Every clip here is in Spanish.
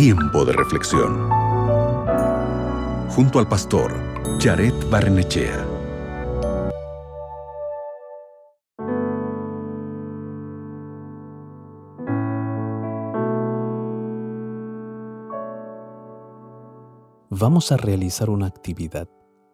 Tiempo de reflexión. Junto al pastor Jared Barnechea. Vamos a realizar una actividad.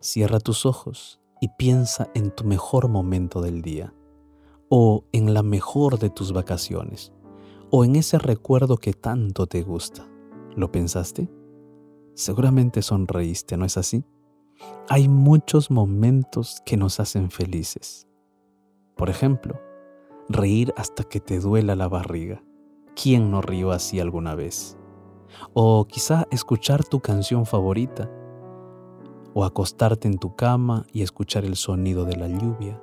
Cierra tus ojos y piensa en tu mejor momento del día, o en la mejor de tus vacaciones, o en ese recuerdo que tanto te gusta. ¿Lo pensaste? Seguramente sonreíste, ¿no es así? Hay muchos momentos que nos hacen felices. Por ejemplo, reír hasta que te duela la barriga. ¿Quién no rió así alguna vez? O quizá escuchar tu canción favorita. O acostarte en tu cama y escuchar el sonido de la lluvia.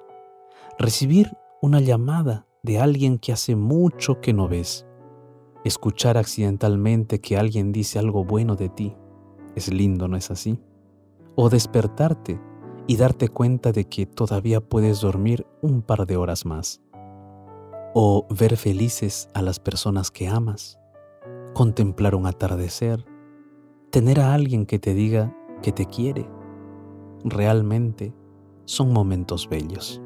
Recibir una llamada de alguien que hace mucho que no ves escuchar accidentalmente que alguien dice algo bueno de ti. Es lindo, ¿no es así? O despertarte y darte cuenta de que todavía puedes dormir un par de horas más. O ver felices a las personas que amas. Contemplar un atardecer. Tener a alguien que te diga que te quiere. Realmente son momentos bellos.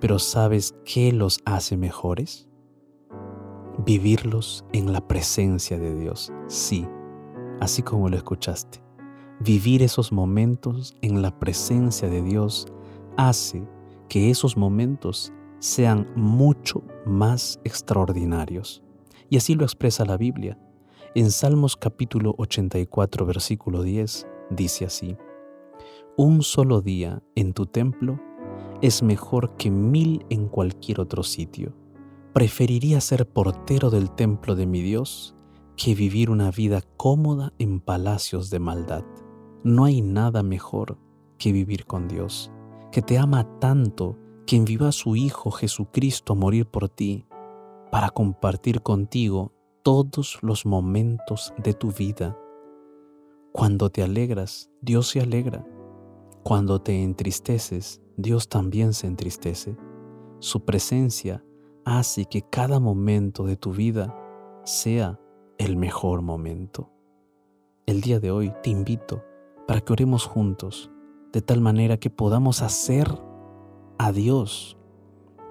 Pero ¿sabes qué los hace mejores? Vivirlos en la presencia de Dios. Sí, así como lo escuchaste. Vivir esos momentos en la presencia de Dios hace que esos momentos sean mucho más extraordinarios. Y así lo expresa la Biblia. En Salmos capítulo 84, versículo 10, dice así, Un solo día en tu templo es mejor que mil en cualquier otro sitio Preferiría ser portero del templo de mi Dios que vivir una vida cómoda en palacios de maldad. No hay nada mejor que vivir con Dios, que te ama tanto que envió a su Hijo Jesucristo a morir por ti, para compartir contigo todos los momentos de tu vida. Cuando te alegras, Dios se alegra. Cuando te entristeces, Dios también se entristece. Su presencia hace que cada momento de tu vida sea el mejor momento. El día de hoy te invito para que oremos juntos, de tal manera que podamos hacer a Dios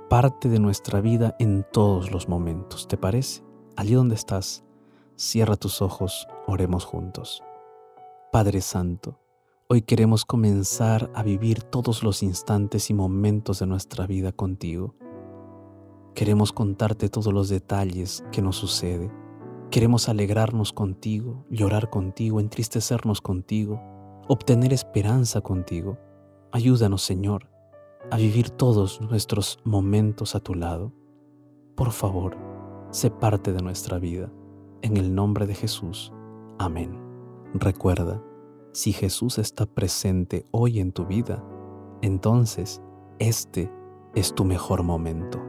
parte de nuestra vida en todos los momentos. ¿Te parece? Allí donde estás, cierra tus ojos, oremos juntos. Padre Santo, hoy queremos comenzar a vivir todos los instantes y momentos de nuestra vida contigo Queremos contarte todos los detalles que nos sucede. Queremos alegrarnos contigo, llorar contigo, entristecernos contigo, obtener esperanza contigo. Ayúdanos, Señor, a vivir todos nuestros momentos a tu lado. Por favor, sé parte de nuestra vida. En el nombre de Jesús. Amén. Recuerda, si Jesús está presente hoy en tu vida, entonces este es tu mejor momento.